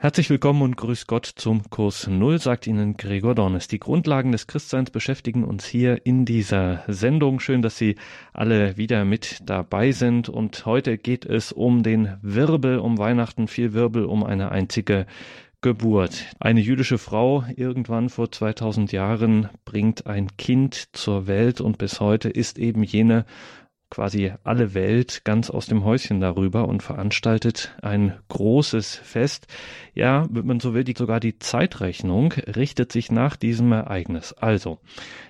Herzlich willkommen und grüß Gott zum Kurs Null, sagt Ihnen Gregor Dornes. Die Grundlagen des Christseins beschäftigen uns hier in dieser Sendung. Schön, dass Sie alle wieder mit dabei sind. Und heute geht es um den Wirbel, um Weihnachten, viel Wirbel, um eine einzige Geburt. Eine jüdische Frau irgendwann vor 2000 Jahren bringt ein Kind zur Welt und bis heute ist eben jene quasi alle Welt ganz aus dem Häuschen darüber und veranstaltet ein großes Fest. Ja, wenn man so will, die, sogar die Zeitrechnung richtet sich nach diesem Ereignis. Also,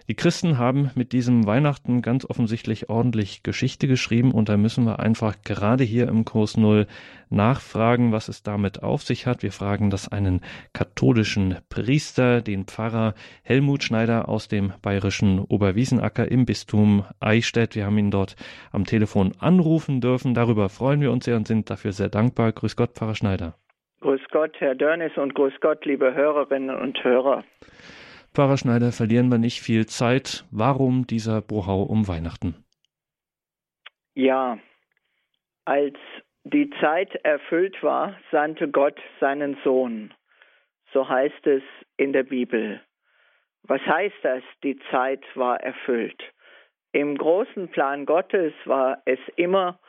die Christen haben mit diesem Weihnachten ganz offensichtlich ordentlich Geschichte geschrieben und da müssen wir einfach gerade hier im Kurs Null nachfragen, was es damit auf sich hat. Wir fragen das einen katholischen Priester, den Pfarrer Helmut Schneider aus dem bayerischen Oberwiesenacker im Bistum Eichstätt. Wir haben ihn dort am Telefon anrufen dürfen. Darüber freuen wir uns sehr und sind dafür sehr dankbar. Grüß Gott, Pfarrer Schneider. Grüß Gott, Herr Dörnis und grüß Gott, liebe Hörerinnen und Hörer. Pfarrer Schneider, verlieren wir nicht viel Zeit. Warum dieser Bruchau um Weihnachten? Ja, als die Zeit erfüllt war, sandte Gott seinen Sohn. So heißt es in der Bibel. Was heißt das, die Zeit war erfüllt? Im großen Plan Gottes war es immer,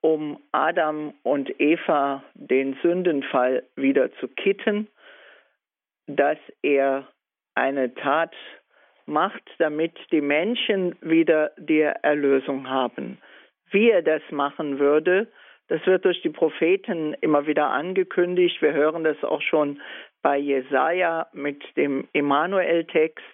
um Adam und Eva den Sündenfall wieder zu kitten, dass er eine Tat macht, damit die Menschen wieder die Erlösung haben. Wie er das machen würde, das wird durch die Propheten immer wieder angekündigt. Wir hören das auch schon bei Jesaja mit dem Emanuel-Text.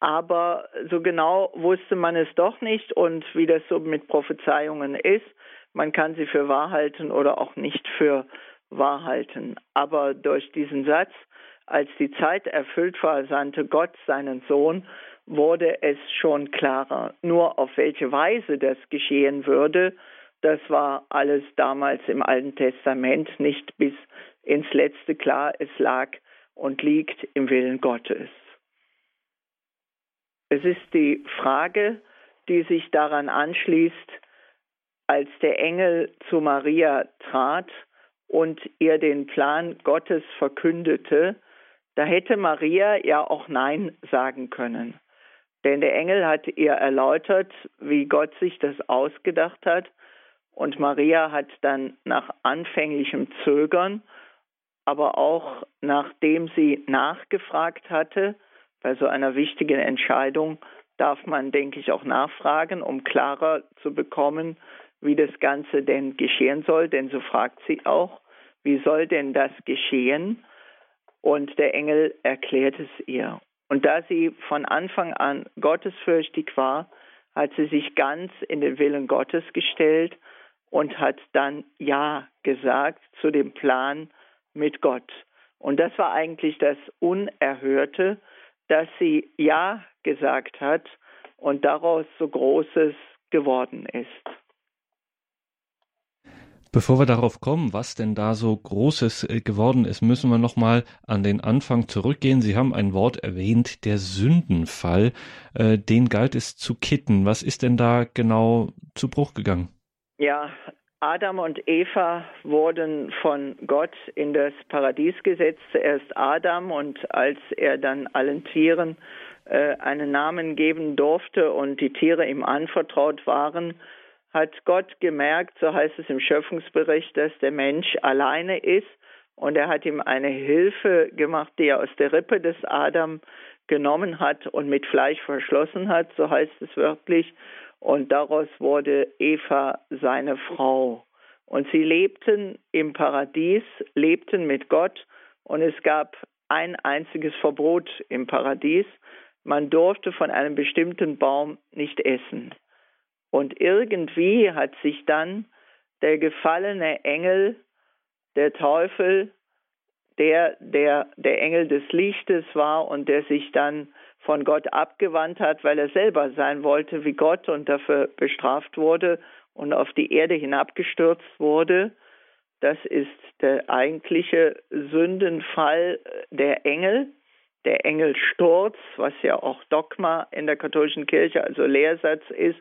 Aber so genau wusste man es doch nicht und wie das so mit Prophezeiungen ist, man kann sie für wahr halten oder auch nicht für wahr halten. Aber durch diesen Satz, als die Zeit erfüllt war, sandte Gott seinen Sohn, wurde es schon klarer. Nur auf welche Weise das geschehen würde, das war alles damals im Alten Testament nicht bis ins letzte klar. Es lag und liegt im Willen Gottes. Es ist die Frage, die sich daran anschließt, als der Engel zu Maria trat und ihr den Plan Gottes verkündete, da hätte Maria ja auch Nein sagen können. Denn der Engel hat ihr erläutert, wie Gott sich das ausgedacht hat. Und Maria hat dann nach anfänglichem Zögern, aber auch nachdem sie nachgefragt hatte, bei so einer wichtigen Entscheidung darf man, denke ich, auch nachfragen, um klarer zu bekommen, wie das Ganze denn geschehen soll. Denn so fragt sie auch, wie soll denn das geschehen? Und der Engel erklärt es ihr. Und da sie von Anfang an gottesfürchtig war, hat sie sich ganz in den Willen Gottes gestellt und hat dann Ja gesagt zu dem Plan mit Gott. Und das war eigentlich das Unerhörte, dass sie Ja gesagt hat und daraus so Großes geworden ist. Bevor wir darauf kommen, was denn da so Großes äh, geworden ist, müssen wir nochmal an den Anfang zurückgehen. Sie haben ein Wort erwähnt, der Sündenfall. Äh, den galt es zu kitten. Was ist denn da genau zu Bruch gegangen? Ja, Adam und Eva wurden von Gott in das Paradies gesetzt. Zuerst Adam und als er dann allen Tieren äh, einen Namen geben durfte und die Tiere ihm anvertraut waren, hat Gott gemerkt, so heißt es im Schöpfungsbericht, dass der Mensch alleine ist und er hat ihm eine Hilfe gemacht, die er aus der Rippe des Adam genommen hat und mit Fleisch verschlossen hat, so heißt es wörtlich und daraus wurde Eva seine Frau. Und sie lebten im Paradies, lebten mit Gott und es gab ein einziges Verbot im Paradies. Man durfte von einem bestimmten Baum nicht essen. Und irgendwie hat sich dann der gefallene Engel, der Teufel, der, der der Engel des Lichtes war und der sich dann von Gott abgewandt hat, weil er selber sein wollte wie Gott und dafür bestraft wurde und auf die Erde hinabgestürzt wurde. Das ist der eigentliche Sündenfall der Engel, der Engelsturz, was ja auch Dogma in der katholischen Kirche, also Lehrsatz ist,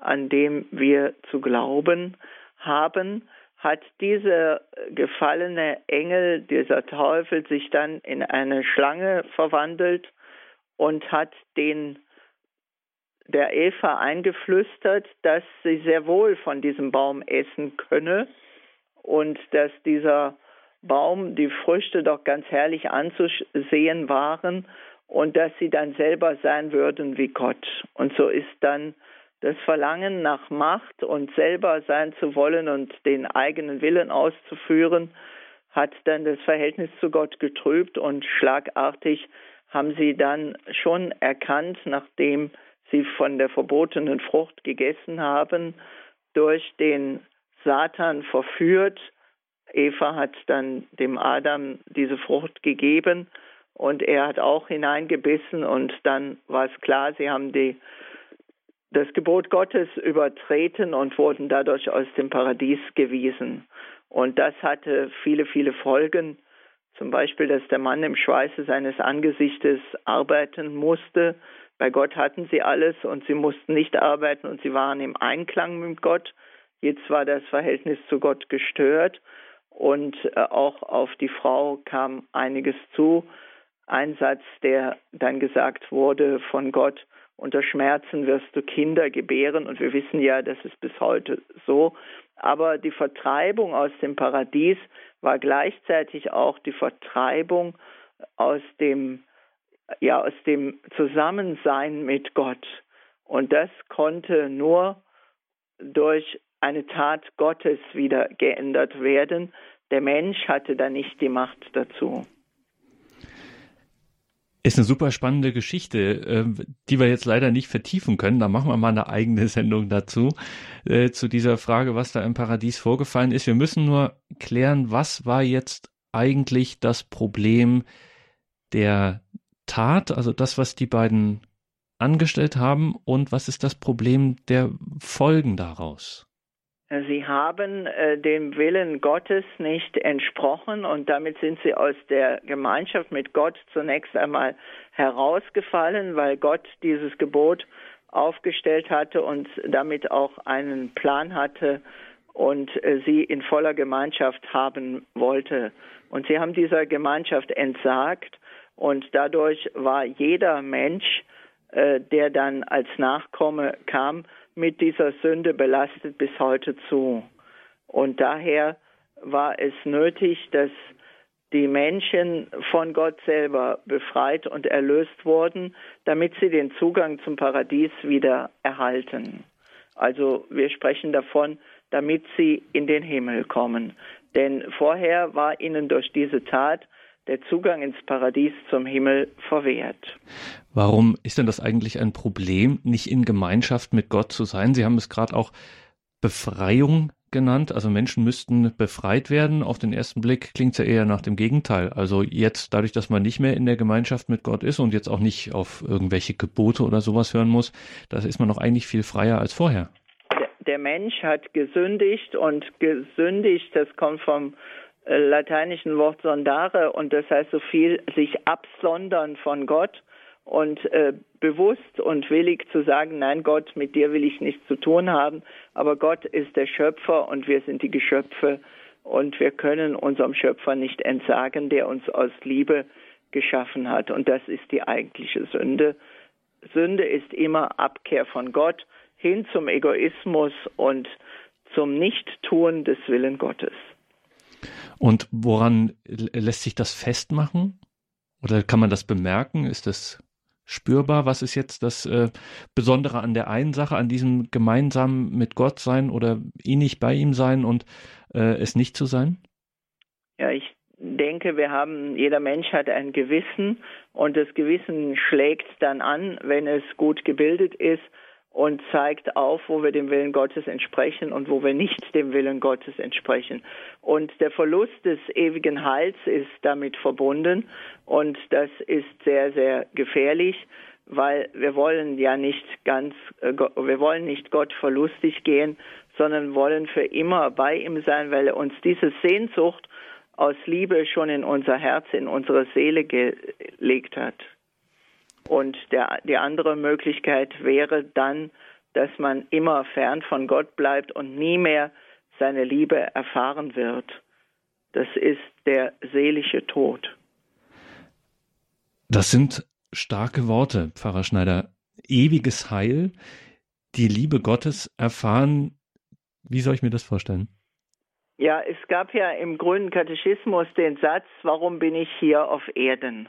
an dem wir zu glauben haben. hat dieser gefallene Engel, dieser Teufel, sich dann in eine Schlange verwandelt und hat den der Eva eingeflüstert, dass sie sehr wohl von diesem Baum essen könne und dass dieser Baum die Früchte doch ganz herrlich anzusehen waren und dass sie dann selber sein würden wie Gott. Und so ist dann das Verlangen nach Macht und selber sein zu wollen und den eigenen Willen auszuführen, hat dann das Verhältnis zu Gott getrübt und schlagartig haben sie dann schon erkannt, nachdem sie von der verbotenen Frucht gegessen haben, durch den Satan verführt. Eva hat dann dem Adam diese Frucht gegeben und er hat auch hineingebissen und dann war es klar, sie haben die das Gebot Gottes übertreten und wurden dadurch aus dem Paradies gewiesen. Und das hatte viele, viele Folgen. Zum Beispiel, dass der Mann im Schweiße seines Angesichtes arbeiten musste. Bei Gott hatten sie alles und sie mussten nicht arbeiten und sie waren im Einklang mit Gott. Jetzt war das Verhältnis zu Gott gestört und äh, auch auf die Frau kam einiges zu. Ein Satz, der dann gesagt wurde von Gott, unter Schmerzen wirst du Kinder gebären und wir wissen ja, das ist bis heute so. Aber die Vertreibung aus dem Paradies war gleichzeitig auch die Vertreibung aus dem, ja, aus dem Zusammensein mit Gott. Und das konnte nur durch eine Tat Gottes wieder geändert werden. Der Mensch hatte da nicht die Macht dazu. Ist eine super spannende Geschichte, äh, die wir jetzt leider nicht vertiefen können. Da machen wir mal eine eigene Sendung dazu, äh, zu dieser Frage, was da im Paradies vorgefallen ist. Wir müssen nur klären, was war jetzt eigentlich das Problem der Tat, also das, was die beiden angestellt haben, und was ist das Problem der Folgen daraus? Sie haben äh, dem Willen Gottes nicht entsprochen und damit sind sie aus der Gemeinschaft mit Gott zunächst einmal herausgefallen, weil Gott dieses Gebot aufgestellt hatte und damit auch einen Plan hatte und äh, sie in voller Gemeinschaft haben wollte. Und sie haben dieser Gemeinschaft entsagt und dadurch war jeder Mensch, äh, der dann als Nachkomme kam, mit dieser Sünde belastet bis heute zu. Und daher war es nötig, dass die Menschen von Gott selber befreit und erlöst wurden, damit sie den Zugang zum Paradies wieder erhalten. Also wir sprechen davon, damit sie in den Himmel kommen. Denn vorher war ihnen durch diese Tat der Zugang ins Paradies zum Himmel verwehrt. Warum ist denn das eigentlich ein Problem, nicht in Gemeinschaft mit Gott zu sein? Sie haben es gerade auch Befreiung genannt. Also Menschen müssten befreit werden. Auf den ersten Blick klingt es ja eher nach dem Gegenteil. Also jetzt, dadurch, dass man nicht mehr in der Gemeinschaft mit Gott ist und jetzt auch nicht auf irgendwelche Gebote oder sowas hören muss, da ist man noch eigentlich viel freier als vorher. Der Mensch hat gesündigt und gesündigt, das kommt vom lateinischen Wort sondare und das heißt so viel sich absondern von Gott und äh, bewusst und willig zu sagen, nein Gott, mit dir will ich nichts zu tun haben, aber Gott ist der Schöpfer und wir sind die Geschöpfe und wir können unserem Schöpfer nicht entsagen, der uns aus Liebe geschaffen hat und das ist die eigentliche Sünde. Sünde ist immer Abkehr von Gott hin zum Egoismus und zum Nichttun des Willen Gottes. Und woran lässt sich das festmachen? Oder kann man das bemerken? Ist das spürbar? Was ist jetzt das äh, Besondere an der einen Sache, an diesem gemeinsam mit Gott sein oder innig bei ihm sein und äh, es nicht zu sein? Ja, ich denke, wir haben, jeder Mensch hat ein Gewissen und das Gewissen schlägt dann an, wenn es gut gebildet ist und zeigt auf, wo wir dem Willen Gottes entsprechen und wo wir nicht dem Willen Gottes entsprechen. Und der Verlust des ewigen Heils ist damit verbunden und das ist sehr, sehr gefährlich, weil wir wollen ja nicht ganz, äh, wir wollen nicht Gott verlustig gehen, sondern wollen für immer bei ihm sein, weil er uns diese Sehnsucht aus Liebe schon in unser Herz, in unsere Seele gelegt hat. Und der, die andere Möglichkeit wäre dann, dass man immer fern von Gott bleibt und nie mehr seine Liebe erfahren wird. Das ist der seelische Tod. Das sind starke Worte, Pfarrer Schneider. Ewiges Heil, die Liebe Gottes erfahren. Wie soll ich mir das vorstellen? Ja, es gab ja im grünen Katechismus den Satz, warum bin ich hier auf Erden?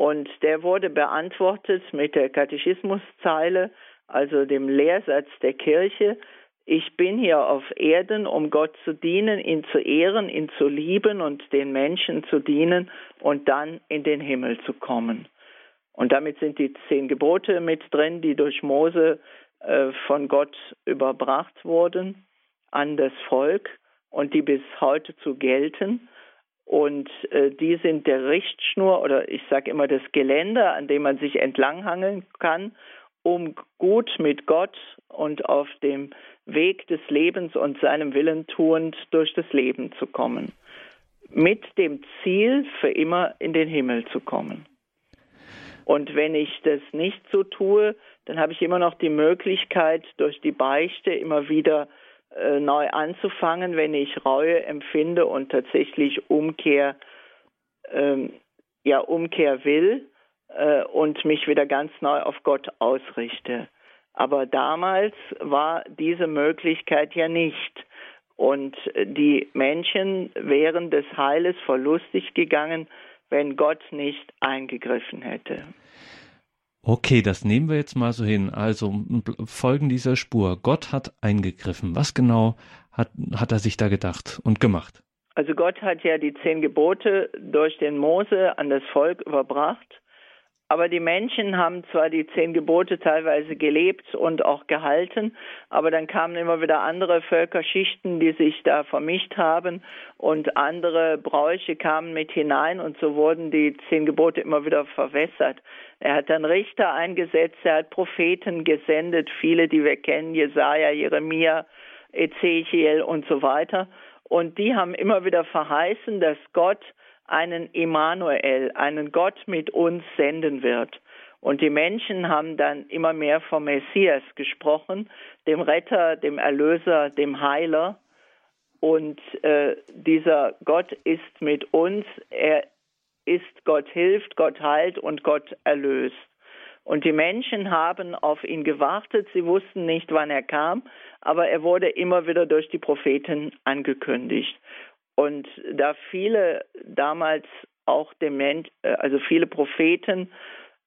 Und der wurde beantwortet mit der Katechismuszeile, also dem Lehrsatz der Kirche, ich bin hier auf Erden, um Gott zu dienen, ihn zu ehren, ihn zu lieben und den Menschen zu dienen und dann in den Himmel zu kommen. Und damit sind die zehn Gebote mit drin, die durch Mose äh, von Gott überbracht wurden an das Volk und die bis heute zu gelten. Und äh, die sind der Richtschnur oder ich sage immer das Geländer, an dem man sich entlanghangeln kann, um gut mit Gott und auf dem Weg des Lebens und seinem Willen tuend durch das Leben zu kommen. Mit dem Ziel, für immer in den Himmel zu kommen. Und wenn ich das nicht so tue, dann habe ich immer noch die Möglichkeit, durch die Beichte immer wieder äh, neu anzufangen, wenn ich Reue empfinde und tatsächlich Umkehr, ähm, ja, Umkehr will äh, und mich wieder ganz neu auf Gott ausrichte. Aber damals war diese Möglichkeit ja nicht. Und die Menschen wären des Heiles verlustig gegangen, wenn Gott nicht eingegriffen hätte. Okay, das nehmen wir jetzt mal so hin. Also folgen dieser Spur. Gott hat eingegriffen. Was genau hat, hat er sich da gedacht und gemacht? Also Gott hat ja die zehn Gebote durch den Mose an das Volk überbracht. Aber die Menschen haben zwar die zehn Gebote teilweise gelebt und auch gehalten, aber dann kamen immer wieder andere Völkerschichten, die sich da vermischt haben und andere Bräuche kamen mit hinein und so wurden die zehn Gebote immer wieder verwässert. Er hat dann Richter eingesetzt, er hat Propheten gesendet, viele, die wir kennen, Jesaja, Jeremia, Ezechiel und so weiter. Und die haben immer wieder verheißen, dass Gott einen Immanuel, einen Gott mit uns senden wird. Und die Menschen haben dann immer mehr vom Messias gesprochen, dem Retter, dem Erlöser, dem Heiler. Und äh, dieser Gott ist mit uns, er ist Gott hilft, Gott heilt und Gott erlöst. Und die Menschen haben auf ihn gewartet, sie wussten nicht, wann er kam, aber er wurde immer wieder durch die Propheten angekündigt. Und da viele damals auch dement, äh, also viele Propheten,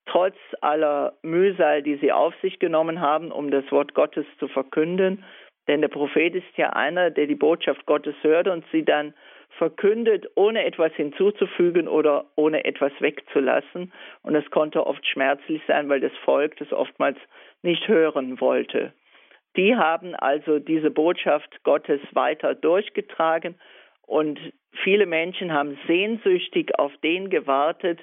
trotz aller Mühsal, die sie auf sich genommen haben, um das Wort Gottes zu verkünden, denn der Prophet ist ja einer, der die Botschaft Gottes hört und sie dann verkündet, ohne etwas hinzuzufügen oder ohne etwas wegzulassen. Und es konnte oft schmerzlich sein, weil das Volk das oftmals nicht hören wollte. Die haben also diese Botschaft Gottes weiter durchgetragen und viele Menschen haben sehnsüchtig auf den gewartet,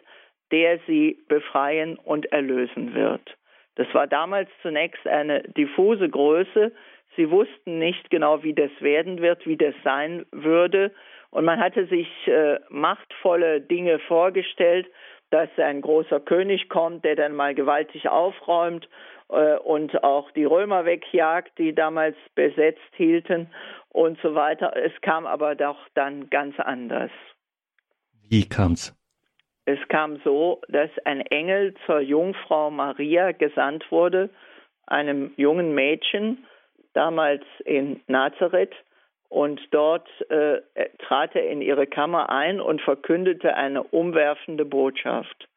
der sie befreien und erlösen wird. Das war damals zunächst eine diffuse Größe. Sie wussten nicht genau, wie das werden wird, wie das sein würde. Und man hatte sich äh, machtvolle Dinge vorgestellt, dass ein großer König kommt, der dann mal gewaltig aufräumt und auch die Römer wegjagt, die damals besetzt hielten und so weiter. Es kam aber doch dann ganz anders. Wie kam's? Es kam so, dass ein Engel zur Jungfrau Maria gesandt wurde, einem jungen Mädchen, damals in Nazareth, und dort äh, trat er in ihre Kammer ein und verkündete eine umwerfende Botschaft.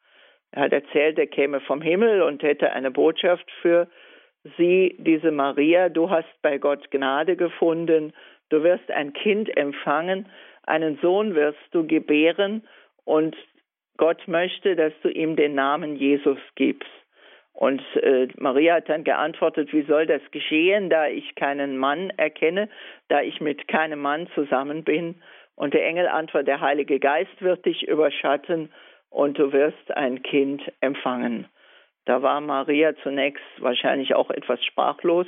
Er hat erzählt, er käme vom Himmel und hätte eine Botschaft für sie, diese Maria, du hast bei Gott Gnade gefunden, du wirst ein Kind empfangen, einen Sohn wirst du gebären. Und Gott möchte, dass du ihm den Namen Jesus gibst. Und äh, Maria hat dann geantwortet, wie soll das geschehen, da ich keinen Mann erkenne, da ich mit keinem Mann zusammen bin. Und der Engel antwortet, der Heilige Geist wird dich überschatten und du wirst ein Kind empfangen. Da war Maria zunächst wahrscheinlich auch etwas sprachlos,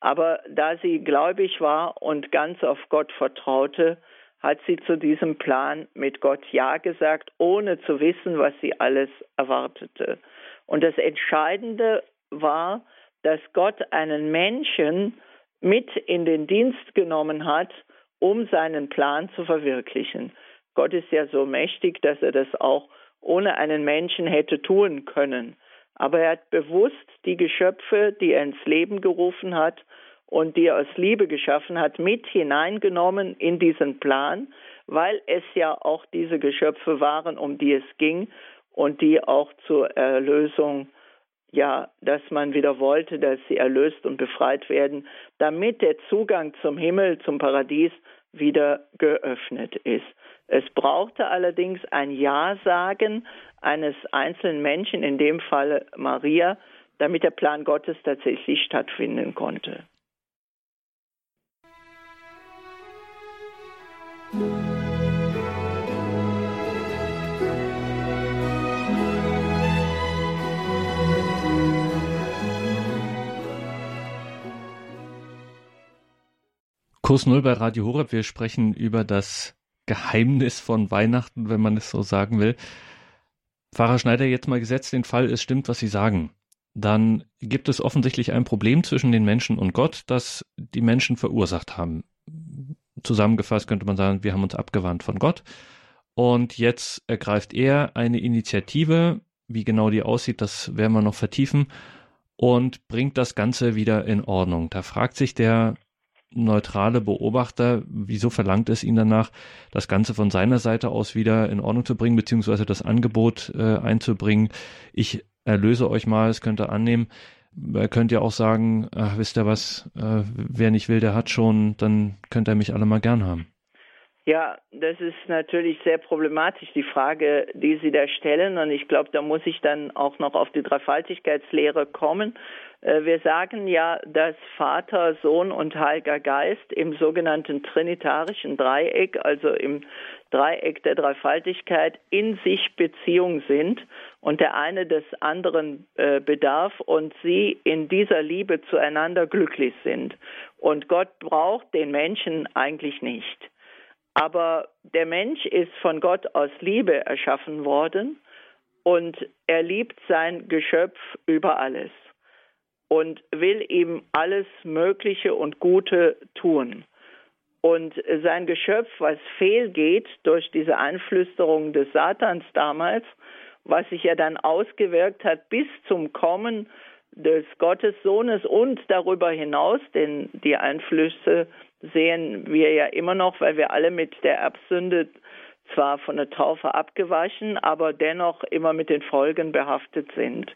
aber da sie gläubig war und ganz auf Gott vertraute, hat sie zu diesem Plan mit Gott Ja gesagt, ohne zu wissen, was sie alles erwartete. Und das Entscheidende war, dass Gott einen Menschen mit in den Dienst genommen hat, um seinen Plan zu verwirklichen. Gott ist ja so mächtig, dass er das auch ohne einen Menschen hätte tun können. Aber er hat bewusst die Geschöpfe, die er ins Leben gerufen hat und die er aus Liebe geschaffen hat, mit hineingenommen in diesen Plan, weil es ja auch diese Geschöpfe waren, um die es ging und die auch zur Erlösung, ja, dass man wieder wollte, dass sie erlöst und befreit werden, damit der Zugang zum Himmel, zum Paradies wieder geöffnet ist. Es brauchte allerdings ein Ja-Sagen eines einzelnen Menschen, in dem Fall Maria, damit der Plan Gottes tatsächlich stattfinden konnte. Kurs Null bei Radio Horeb. Wir sprechen über das Geheimnis von Weihnachten, wenn man es so sagen will. Pfarrer Schneider, jetzt mal gesetzt den Fall, es stimmt, was Sie sagen. Dann gibt es offensichtlich ein Problem zwischen den Menschen und Gott, das die Menschen verursacht haben. Zusammengefasst könnte man sagen, wir haben uns abgewandt von Gott. Und jetzt ergreift er eine Initiative, wie genau die aussieht, das werden wir noch vertiefen, und bringt das Ganze wieder in Ordnung. Da fragt sich der neutrale Beobachter, wieso verlangt es ihn danach, das Ganze von seiner Seite aus wieder in Ordnung zu bringen, beziehungsweise das Angebot äh, einzubringen, ich erlöse euch mal, es könnte annehmen. Er könnte ja auch sagen, ach, wisst ihr was, äh, wer nicht will, der hat schon, dann könnt ihr mich alle mal gern haben. Ja, das ist natürlich sehr problematisch, die Frage, die Sie da stellen. Und ich glaube, da muss ich dann auch noch auf die Dreifaltigkeitslehre kommen. Äh, wir sagen ja, dass Vater, Sohn und Heiliger Geist im sogenannten trinitarischen Dreieck, also im Dreieck der Dreifaltigkeit, in sich Beziehung sind und der eine des anderen äh, bedarf und sie in dieser Liebe zueinander glücklich sind. Und Gott braucht den Menschen eigentlich nicht. Aber der Mensch ist von Gott aus Liebe erschaffen worden und er liebt sein Geschöpf über alles und will ihm alles Mögliche und Gute tun. Und sein Geschöpf, was fehlgeht durch diese Einflüsterung des Satans damals, was sich ja dann ausgewirkt hat bis zum Kommen des Gottessohnes und darüber hinaus, denn die Einflüsse sehen wir ja immer noch, weil wir alle mit der Erbsünde zwar von der Taufe abgewaschen, aber dennoch immer mit den Folgen behaftet sind.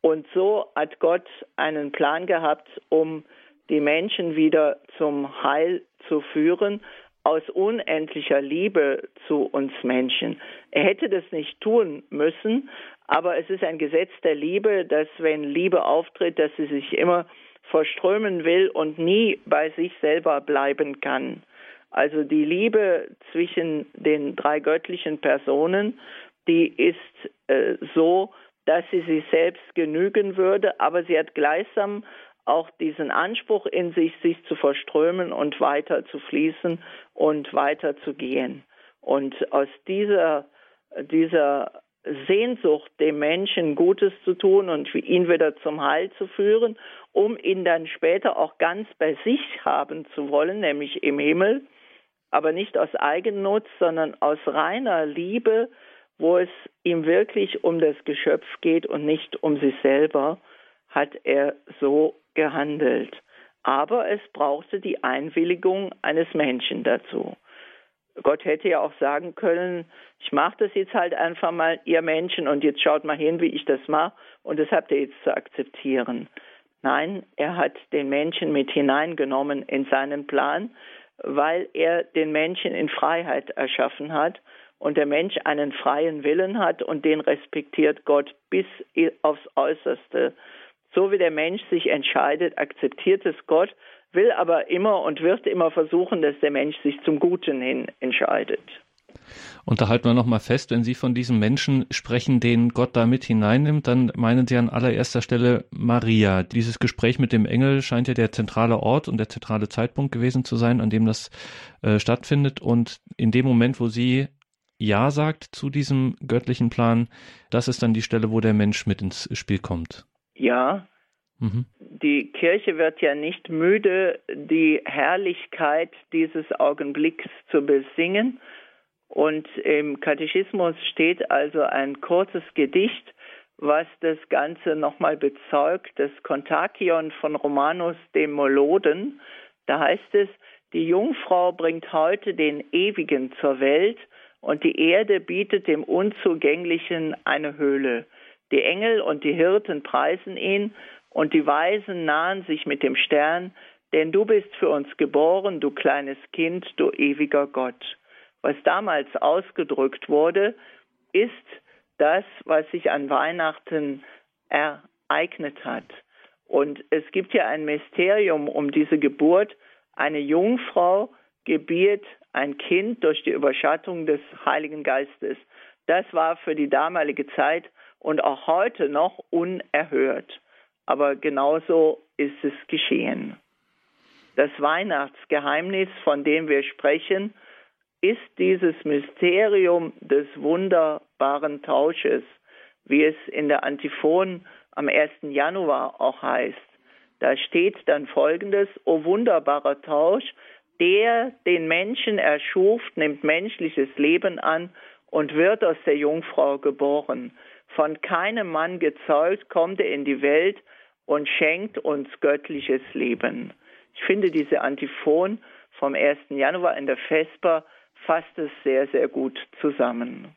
Und so hat Gott einen Plan gehabt, um die Menschen wieder zum Heil zu führen, aus unendlicher Liebe zu uns Menschen. Er hätte das nicht tun müssen, aber es ist ein Gesetz der Liebe, dass wenn Liebe auftritt, dass sie sich immer verströmen will und nie bei sich selber bleiben kann. Also die Liebe zwischen den drei göttlichen Personen, die ist äh, so, dass sie sich selbst genügen würde, aber sie hat gleichsam auch diesen Anspruch in sich, sich zu verströmen und weiter zu fließen und weiter zu gehen. Und aus dieser, dieser Sehnsucht, dem Menschen Gutes zu tun und ihn wieder zum Heil zu führen, um ihn dann später auch ganz bei sich haben zu wollen, nämlich im Himmel, aber nicht aus Eigennutz, sondern aus reiner Liebe, wo es ihm wirklich um das Geschöpf geht und nicht um sich selber, hat er so gehandelt. Aber es brauchte die Einwilligung eines Menschen dazu. Gott hätte ja auch sagen können, ich mache das jetzt halt einfach mal, ihr Menschen, und jetzt schaut mal hin, wie ich das mache, und das habt ihr jetzt zu akzeptieren. Nein, er hat den Menschen mit hineingenommen in seinen Plan, weil er den Menschen in Freiheit erschaffen hat und der Mensch einen freien Willen hat und den respektiert Gott bis aufs Äußerste. So wie der Mensch sich entscheidet, akzeptiert es Gott, will aber immer und wird immer versuchen, dass der Mensch sich zum Guten hin entscheidet. Und da halten wir nochmal fest, wenn Sie von diesem Menschen sprechen, den Gott da mit hineinnimmt, dann meinen Sie an allererster Stelle Maria. Dieses Gespräch mit dem Engel scheint ja der zentrale Ort und der zentrale Zeitpunkt gewesen zu sein, an dem das äh, stattfindet. Und in dem Moment, wo sie Ja sagt zu diesem göttlichen Plan, das ist dann die Stelle, wo der Mensch mit ins Spiel kommt. Ja, Mhm. Die Kirche wird ja nicht müde, die Herrlichkeit dieses Augenblicks zu besingen. Und im Katechismus steht also ein kurzes Gedicht, was das Ganze nochmal bezeugt, das Kontakion von Romanus dem Moloden. Da heißt es, die Jungfrau bringt heute den Ewigen zur Welt und die Erde bietet dem Unzugänglichen eine Höhle. Die Engel und die Hirten preisen ihn und die Weisen nahen sich mit dem Stern, denn du bist für uns geboren, du kleines Kind, du ewiger Gott. Was damals ausgedrückt wurde, ist das, was sich an Weihnachten ereignet hat. Und es gibt ja ein Mysterium um diese Geburt. Eine Jungfrau gebiert ein Kind durch die Überschattung des Heiligen Geistes. Das war für die damalige Zeit und auch heute noch unerhört. Aber genauso ist es geschehen. Das Weihnachtsgeheimnis, von dem wir sprechen, ist dieses Mysterium des wunderbaren Tausches, wie es in der Antiphon am 1. Januar auch heißt. Da steht dann folgendes, O wunderbarer Tausch, der den Menschen erschuf, nimmt menschliches Leben an und wird aus der Jungfrau geboren. Von keinem Mann gezeugt, kommt er in die Welt und schenkt uns göttliches Leben. Ich finde diese Antiphon vom 1. Januar in der Vesper fasst es sehr, sehr gut zusammen.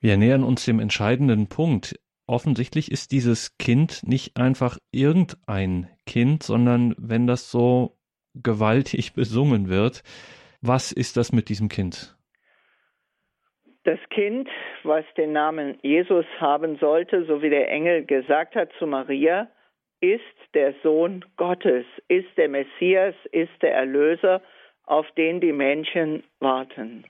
Wir nähern uns dem entscheidenden Punkt. Offensichtlich ist dieses Kind nicht einfach irgendein Kind, sondern wenn das so gewaltig besungen wird, was ist das mit diesem Kind? Das Kind, was den Namen Jesus haben sollte, so wie der Engel gesagt hat zu Maria, ist der Sohn Gottes, ist der Messias, ist der Erlöser, auf den die Menschen warten.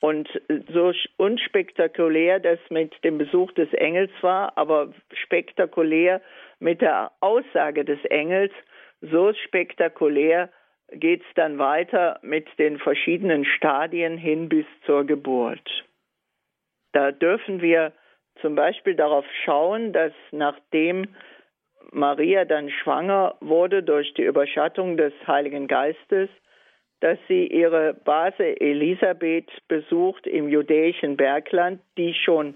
Und so unspektakulär das mit dem Besuch des Engels war, aber spektakulär mit der Aussage des Engels, so spektakulär geht es dann weiter mit den verschiedenen Stadien hin bis zur Geburt. Da dürfen wir zum Beispiel darauf schauen, dass nachdem Maria dann schwanger wurde durch die Überschattung des Heiligen Geistes, dass sie ihre Base Elisabeth besucht im judäischen Bergland, die schon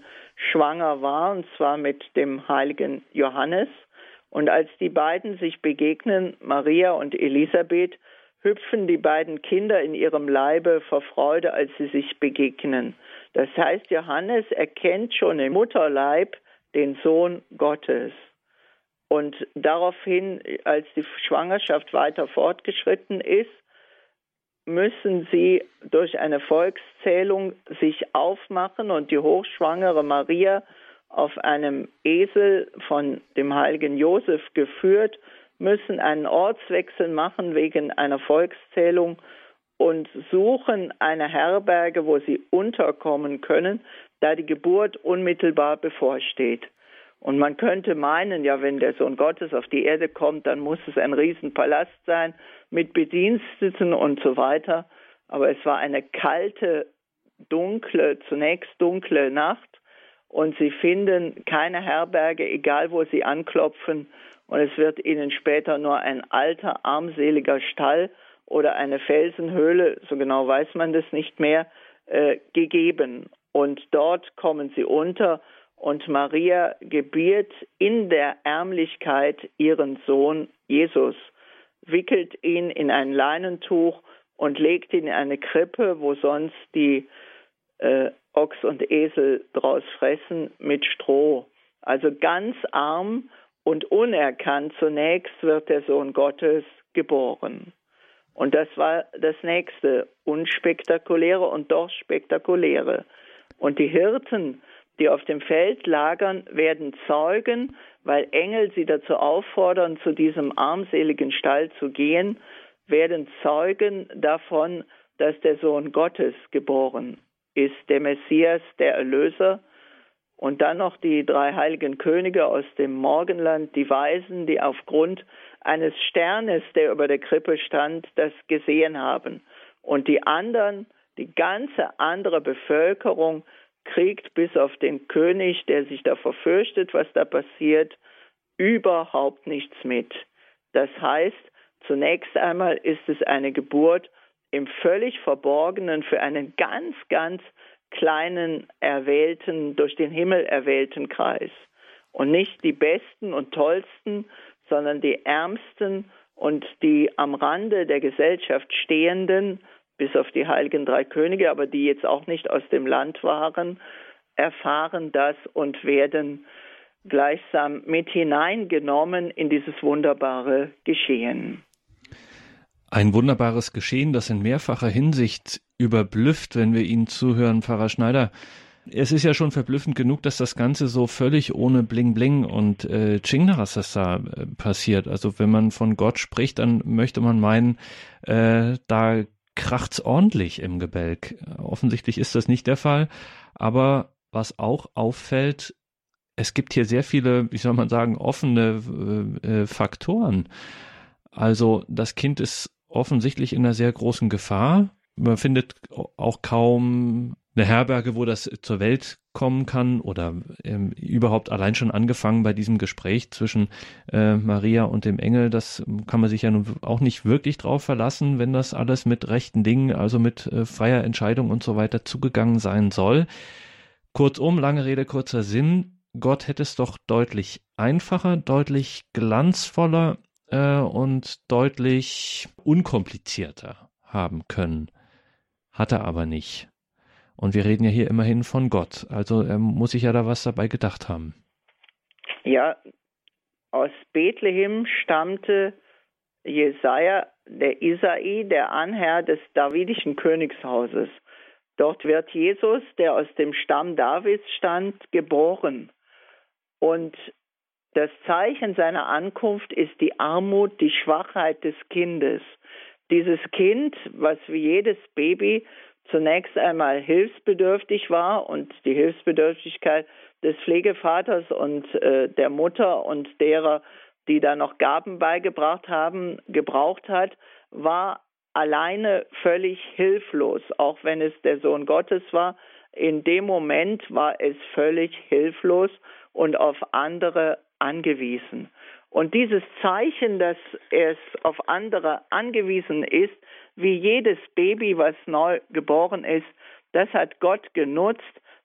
schwanger war, und zwar mit dem heiligen Johannes. Und als die beiden sich begegnen, Maria und Elisabeth, hüpfen die beiden Kinder in ihrem Leibe vor Freude, als sie sich begegnen. Das heißt, Johannes erkennt schon im Mutterleib den Sohn Gottes. Und daraufhin, als die Schwangerschaft weiter fortgeschritten ist, müssen sie durch eine Volkszählung sich aufmachen und die hochschwangere Maria auf einem Esel von dem heiligen Josef geführt, müssen einen Ortswechsel machen wegen einer Volkszählung und suchen eine Herberge, wo sie unterkommen können, da die Geburt unmittelbar bevorsteht. Und man könnte meinen, ja, wenn der Sohn Gottes auf die Erde kommt, dann muss es ein Riesenpalast sein mit Bediensteten und so weiter. Aber es war eine kalte, dunkle, zunächst dunkle Nacht und sie finden keine Herberge, egal wo sie anklopfen. Und es wird ihnen später nur ein alter, armseliger Stall oder eine Felsenhöhle, so genau weiß man das nicht mehr, äh, gegeben. Und dort kommen sie unter und Maria gebiert in der Ärmlichkeit ihren Sohn Jesus, wickelt ihn in ein Leinentuch und legt ihn in eine Krippe, wo sonst die äh, Ochs und Esel draus fressen, mit Stroh. Also ganz arm und unerkannt zunächst wird der Sohn Gottes geboren. Und das war das nächste unspektakuläre und doch spektakuläre. Und die Hirten die auf dem Feld lagern, werden Zeugen, weil Engel sie dazu auffordern, zu diesem armseligen Stall zu gehen, werden Zeugen davon, dass der Sohn Gottes geboren ist, der Messias, der Erlöser. Und dann noch die drei heiligen Könige aus dem Morgenland, die Weisen, die aufgrund eines Sternes, der über der Krippe stand, das gesehen haben. Und die anderen, die ganze andere Bevölkerung, kriegt bis auf den König, der sich da verfürchtet, was da passiert, überhaupt nichts mit. Das heißt, zunächst einmal ist es eine Geburt im völlig Verborgenen für einen ganz, ganz kleinen, erwählten, durch den Himmel erwählten Kreis. Und nicht die Besten und Tollsten, sondern die Ärmsten und die am Rande der Gesellschaft stehenden, bis auf die heiligen drei Könige, aber die jetzt auch nicht aus dem Land waren, erfahren das und werden gleichsam mit hineingenommen in dieses wunderbare Geschehen. Ein wunderbares Geschehen, das in mehrfacher Hinsicht überblüfft, wenn wir Ihnen zuhören, Pfarrer Schneider. Es ist ja schon verblüffend genug, dass das Ganze so völlig ohne Bling Bling und äh, Chingnarasasa äh, passiert. Also wenn man von Gott spricht, dann möchte man meinen, äh, da kracht's ordentlich im Gebälk. Offensichtlich ist das nicht der Fall. Aber was auch auffällt, es gibt hier sehr viele, wie soll man sagen, offene äh, äh Faktoren. Also das Kind ist offensichtlich in einer sehr großen Gefahr. Man findet auch kaum eine Herberge, wo das zur Welt kommen kann oder ähm, überhaupt allein schon angefangen bei diesem Gespräch zwischen äh, Maria und dem Engel. Das kann man sich ja nun auch nicht wirklich drauf verlassen, wenn das alles mit rechten Dingen, also mit äh, freier Entscheidung und so weiter zugegangen sein soll. Kurzum, lange Rede, kurzer Sinn. Gott hätte es doch deutlich einfacher, deutlich glanzvoller äh, und deutlich unkomplizierter haben können. Hat er aber nicht. Und wir reden ja hier immerhin von Gott. Also er muss sich ja da was dabei gedacht haben. Ja, aus Bethlehem stammte Jesaja, der Isai, der Anherr des davidischen Königshauses. Dort wird Jesus, der aus dem Stamm Davids stand, geboren. Und das Zeichen seiner Ankunft ist die Armut, die Schwachheit des Kindes. Dieses Kind, was wie jedes Baby zunächst einmal hilfsbedürftig war und die Hilfsbedürftigkeit des Pflegevaters und äh, der Mutter und derer, die da noch Gaben beigebracht haben, gebraucht hat, war alleine völlig hilflos, auch wenn es der Sohn Gottes war. In dem Moment war es völlig hilflos und auf andere angewiesen. Und dieses Zeichen, dass es auf andere angewiesen ist, wie jedes Baby, was neu geboren ist, das hat Gott genutzt,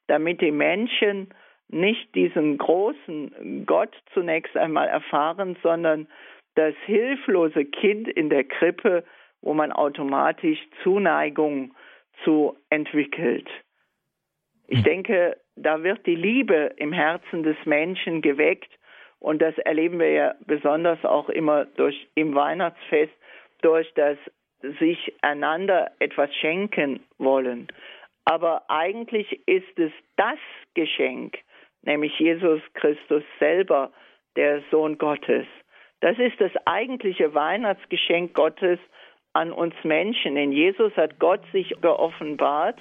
damit die Menschen nicht diesen großen Gott zunächst einmal erfahren, sondern das hilflose Kind in der Krippe, wo man automatisch Zuneigung zu entwickelt. Ich hm. denke, da wird die Liebe im Herzen des Menschen geweckt und das erleben wir ja besonders auch immer durch im Weihnachtsfest durch das sich einander etwas schenken wollen. Aber eigentlich ist es das Geschenk, nämlich Jesus Christus selber, der Sohn Gottes. Das ist das eigentliche Weihnachtsgeschenk Gottes an uns Menschen. In Jesus hat Gott sich geoffenbart,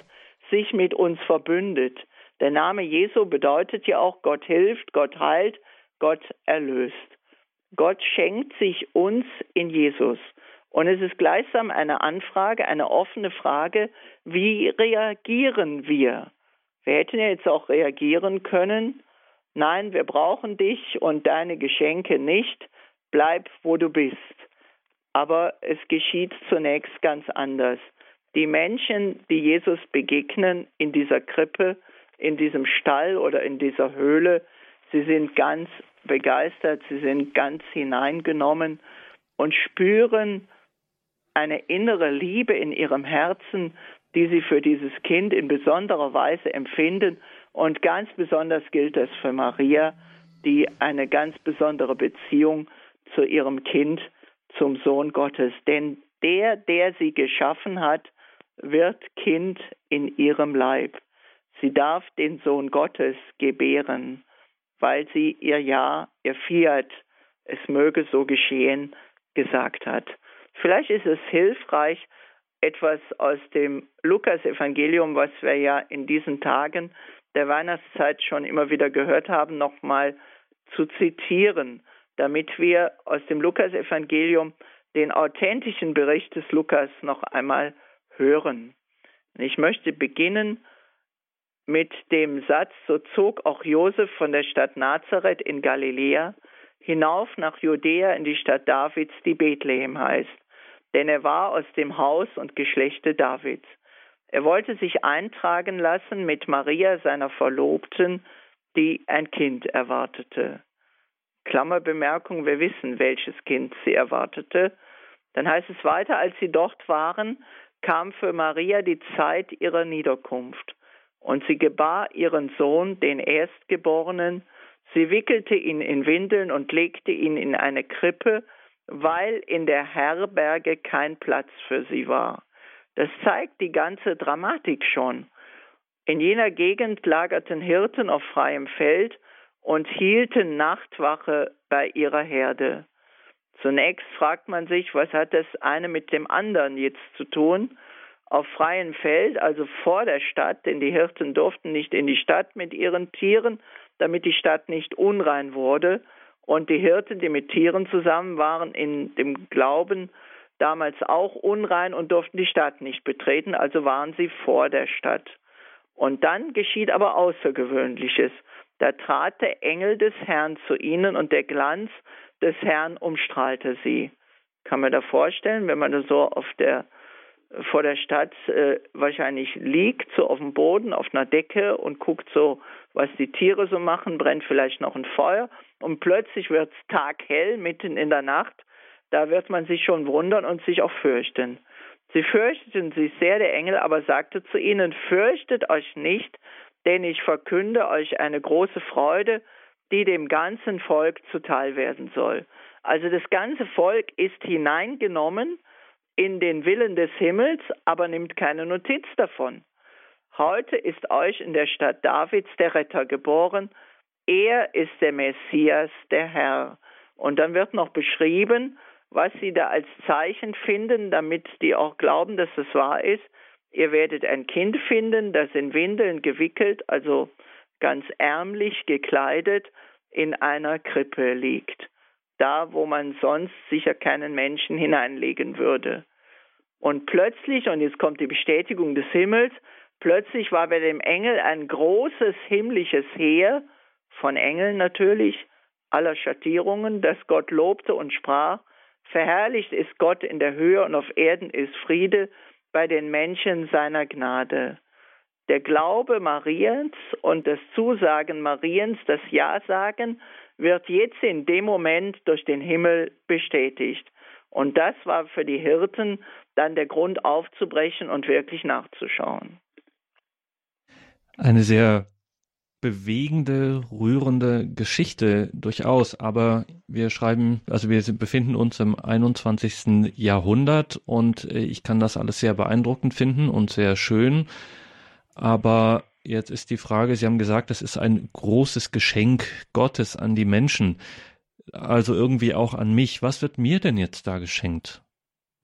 sich mit uns verbündet. Der Name Jesu bedeutet ja auch Gott hilft, Gott heilt, Gott erlöst. Gott schenkt sich uns in Jesus. Und es ist gleichsam eine Anfrage, eine offene Frage, wie reagieren wir? Wir hätten ja jetzt auch reagieren können, nein, wir brauchen dich und deine Geschenke nicht, bleib, wo du bist. Aber es geschieht zunächst ganz anders. Die Menschen, die Jesus begegnen in dieser Krippe, in diesem Stall oder in dieser Höhle, sie sind ganz begeistert, sie sind ganz hineingenommen und spüren, eine innere Liebe in ihrem Herzen, die sie für dieses Kind in besonderer Weise empfinden. Und ganz besonders gilt das für Maria, die eine ganz besondere Beziehung zu ihrem Kind, zum Sohn Gottes. Denn der, der sie geschaffen hat, wird Kind in ihrem Leib. Sie darf den Sohn Gottes gebären, weil sie ihr Ja, ihr Fiat, es möge so geschehen, gesagt hat. Vielleicht ist es hilfreich, etwas aus dem Lukas-Evangelium, was wir ja in diesen Tagen der Weihnachtszeit schon immer wieder gehört haben, nochmal zu zitieren, damit wir aus dem Lukas-Evangelium den authentischen Bericht des Lukas noch einmal hören. Ich möchte beginnen mit dem Satz, so zog auch Josef von der Stadt Nazareth in Galiläa hinauf nach Judäa in die Stadt Davids, die Bethlehem heißt. Denn er war aus dem Haus und Geschlechte Davids. Er wollte sich eintragen lassen mit Maria, seiner Verlobten, die ein Kind erwartete. Klammerbemerkung, wir wissen, welches Kind sie erwartete. Dann heißt es weiter, als sie dort waren, kam für Maria die Zeit ihrer Niederkunft. Und sie gebar ihren Sohn, den Erstgeborenen. Sie wickelte ihn in Windeln und legte ihn in eine Krippe, weil in der Herberge kein Platz für sie war. Das zeigt die ganze Dramatik schon. In jener Gegend lagerten Hirten auf freiem Feld und hielten Nachtwache bei ihrer Herde. Zunächst fragt man sich, was hat das eine mit dem anderen jetzt zu tun? Auf freiem Feld, also vor der Stadt, denn die Hirten durften nicht in die Stadt mit ihren Tieren, damit die Stadt nicht unrein wurde. Und die Hirten, die mit Tieren zusammen waren, in dem Glauben damals auch unrein und durften die Stadt nicht betreten, also waren sie vor der Stadt. Und dann geschieht aber Außergewöhnliches. Da trat der Engel des Herrn zu ihnen und der Glanz des Herrn umstrahlte sie. Kann man da vorstellen, wenn man da so auf der vor der Stadt äh, wahrscheinlich liegt, so auf dem Boden, auf einer Decke und guckt so, was die Tiere so machen, brennt vielleicht noch ein Feuer und plötzlich wird es taghell mitten in der Nacht. Da wird man sich schon wundern und sich auch fürchten. Sie fürchteten sich sehr, der Engel aber sagte zu ihnen, fürchtet euch nicht, denn ich verkünde euch eine große Freude, die dem ganzen Volk zuteil werden soll. Also das ganze Volk ist hineingenommen in den Willen des Himmels, aber nimmt keine Notiz davon. Heute ist euch in der Stadt Davids der Retter geboren. Er ist der Messias, der Herr. Und dann wird noch beschrieben, was sie da als Zeichen finden, damit die auch glauben, dass es wahr ist. Ihr werdet ein Kind finden, das in Windeln gewickelt, also ganz ärmlich gekleidet, in einer Krippe liegt. Da, wo man sonst sicher keinen Menschen hineinlegen würde. Und plötzlich, und jetzt kommt die Bestätigung des Himmels, plötzlich war bei dem Engel ein großes himmlisches Heer, von Engeln natürlich, aller Schattierungen, das Gott lobte und sprach, Verherrlicht ist Gott in der Höhe und auf Erden ist Friede bei den Menschen seiner Gnade. Der Glaube Mariens und das Zusagen Mariens, das Ja-Sagen, wird jetzt in dem Moment durch den Himmel bestätigt. Und das war für die Hirten dann der Grund aufzubrechen und wirklich nachzuschauen. Eine sehr bewegende, rührende Geschichte durchaus. Aber wir schreiben, also wir befinden uns im 21. Jahrhundert und äh, ich kann das alles sehr beeindruckend finden und sehr schön. Aber jetzt ist die Frage, Sie haben gesagt, das ist ein großes Geschenk Gottes an die Menschen. Also irgendwie auch an mich. Was wird mir denn jetzt da geschenkt?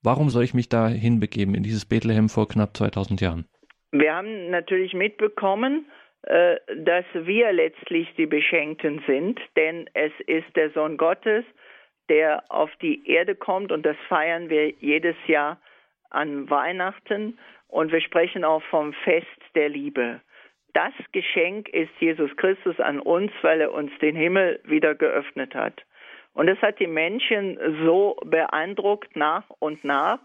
Warum soll ich mich da hinbegeben in dieses Bethlehem vor knapp 2000 Jahren? Wir haben natürlich mitbekommen, äh, dass wir letztlich die Beschenkten sind, denn es ist der Sohn Gottes, der auf die Erde kommt und das feiern wir jedes Jahr an Weihnachten und wir sprechen auch vom Fest der Liebe. Das Geschenk ist Jesus Christus an uns, weil er uns den Himmel wieder geöffnet hat. Und das hat die Menschen so beeindruckt nach und nach.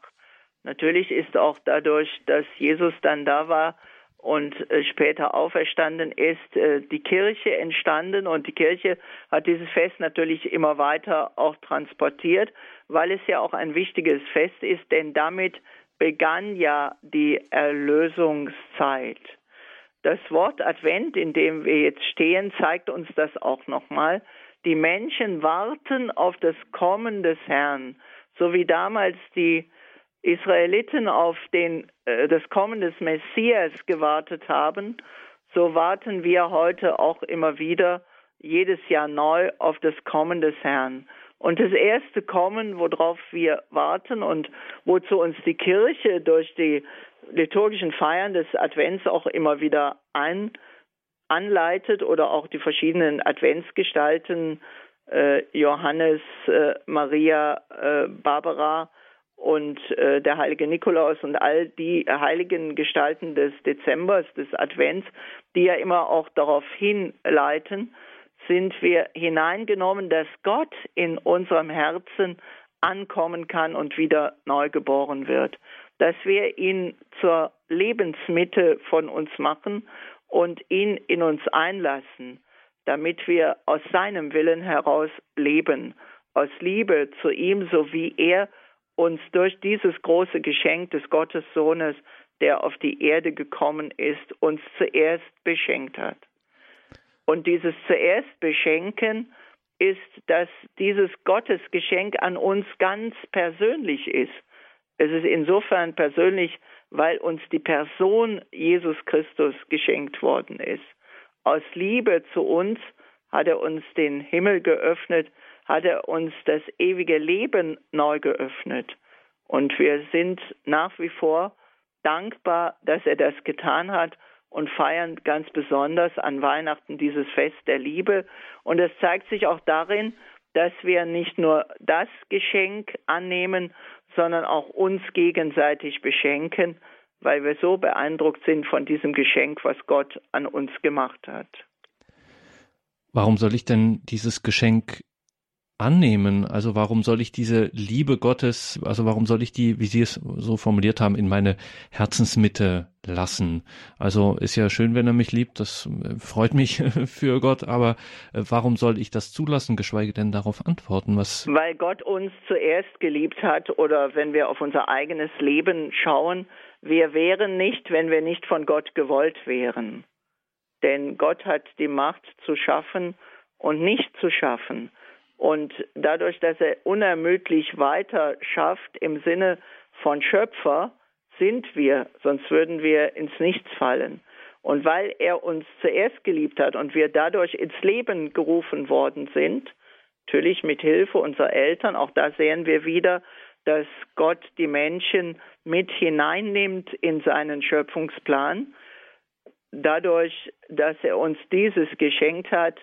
Natürlich ist auch dadurch, dass Jesus dann da war, und äh, später auferstanden ist, äh, die Kirche entstanden und die Kirche hat dieses Fest natürlich immer weiter auch transportiert, weil es ja auch ein wichtiges Fest ist, denn damit begann ja die Erlösungszeit. Das Wort Advent, in dem wir jetzt stehen, zeigt uns das auch nochmal. Die Menschen warten auf das Kommen des Herrn, so wie damals die Israeliten auf den, äh, das Kommen des Messias gewartet haben, so warten wir heute auch immer wieder jedes Jahr neu auf das Kommen des Herrn. Und das erste Kommen, worauf wir warten und wozu uns die Kirche durch die liturgischen Feiern des Advents auch immer wieder ein, anleitet oder auch die verschiedenen Adventsgestalten, äh, Johannes, äh, Maria, äh, Barbara, und äh, der heilige Nikolaus und all die heiligen Gestalten des Dezembers, des Advents, die ja immer auch darauf hinleiten, sind wir hineingenommen, dass Gott in unserem Herzen ankommen kann und wieder neu geboren wird. Dass wir ihn zur Lebensmitte von uns machen und ihn in uns einlassen, damit wir aus seinem Willen heraus leben, aus Liebe zu ihm, so wie er uns durch dieses große Geschenk des Gottessohnes, der auf die Erde gekommen ist, uns zuerst beschenkt hat. Und dieses zuerst beschenken ist, dass dieses Gottesgeschenk an uns ganz persönlich ist. Es ist insofern persönlich, weil uns die Person Jesus Christus geschenkt worden ist. Aus Liebe zu uns hat er uns den Himmel geöffnet, hat er uns das ewige Leben neu geöffnet. Und wir sind nach wie vor dankbar, dass er das getan hat und feiern ganz besonders an Weihnachten dieses Fest der Liebe. Und es zeigt sich auch darin, dass wir nicht nur das Geschenk annehmen, sondern auch uns gegenseitig beschenken, weil wir so beeindruckt sind von diesem Geschenk, was Gott an uns gemacht hat. Warum soll ich denn dieses Geschenk annehmen? Also warum soll ich diese Liebe Gottes, also warum soll ich die, wie Sie es so formuliert haben, in meine Herzensmitte lassen? Also ist ja schön, wenn er mich liebt, das äh, freut mich für Gott, aber äh, warum soll ich das zulassen, geschweige denn darauf antworten? Was Weil Gott uns zuerst geliebt hat oder wenn wir auf unser eigenes Leben schauen, wir wären nicht, wenn wir nicht von Gott gewollt wären. Denn Gott hat die Macht zu schaffen und nicht zu schaffen. Und dadurch, dass er unermüdlich weiter schafft im Sinne von Schöpfer, sind wir, sonst würden wir ins Nichts fallen. Und weil er uns zuerst geliebt hat und wir dadurch ins Leben gerufen worden sind, natürlich mit Hilfe unserer Eltern, auch da sehen wir wieder, dass Gott die Menschen mit hineinnimmt in seinen Schöpfungsplan. Dadurch, dass er uns dieses geschenkt hat,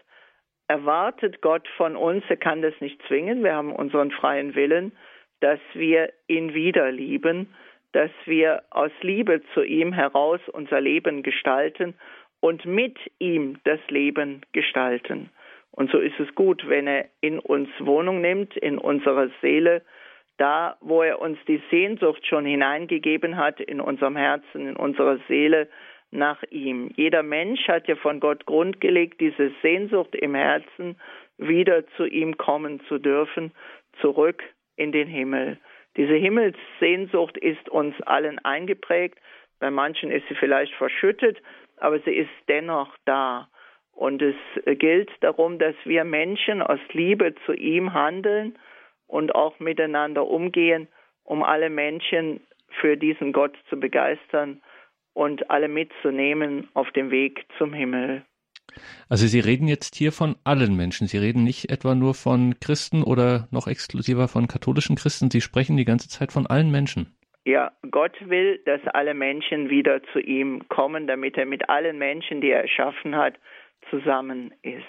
erwartet Gott von uns, er kann das nicht zwingen, wir haben unseren freien Willen, dass wir ihn wieder lieben, dass wir aus Liebe zu ihm heraus unser Leben gestalten und mit ihm das Leben gestalten. Und so ist es gut, wenn er in uns Wohnung nimmt, in unserer Seele, da, wo er uns die Sehnsucht schon hineingegeben hat, in unserem Herzen, in unserer Seele, nach ihm. Jeder Mensch hat ja von Gott grundgelegt, diese Sehnsucht im Herzen, wieder zu ihm kommen zu dürfen, zurück in den Himmel. Diese Himmelssehnsucht ist uns allen eingeprägt. Bei manchen ist sie vielleicht verschüttet, aber sie ist dennoch da. Und es gilt darum, dass wir Menschen aus Liebe zu ihm handeln und auch miteinander umgehen, um alle Menschen für diesen Gott zu begeistern und alle mitzunehmen auf dem Weg zum Himmel. Also Sie reden jetzt hier von allen Menschen. Sie reden nicht etwa nur von Christen oder noch exklusiver von katholischen Christen. Sie sprechen die ganze Zeit von allen Menschen. Ja, Gott will, dass alle Menschen wieder zu ihm kommen, damit er mit allen Menschen, die er erschaffen hat, zusammen ist.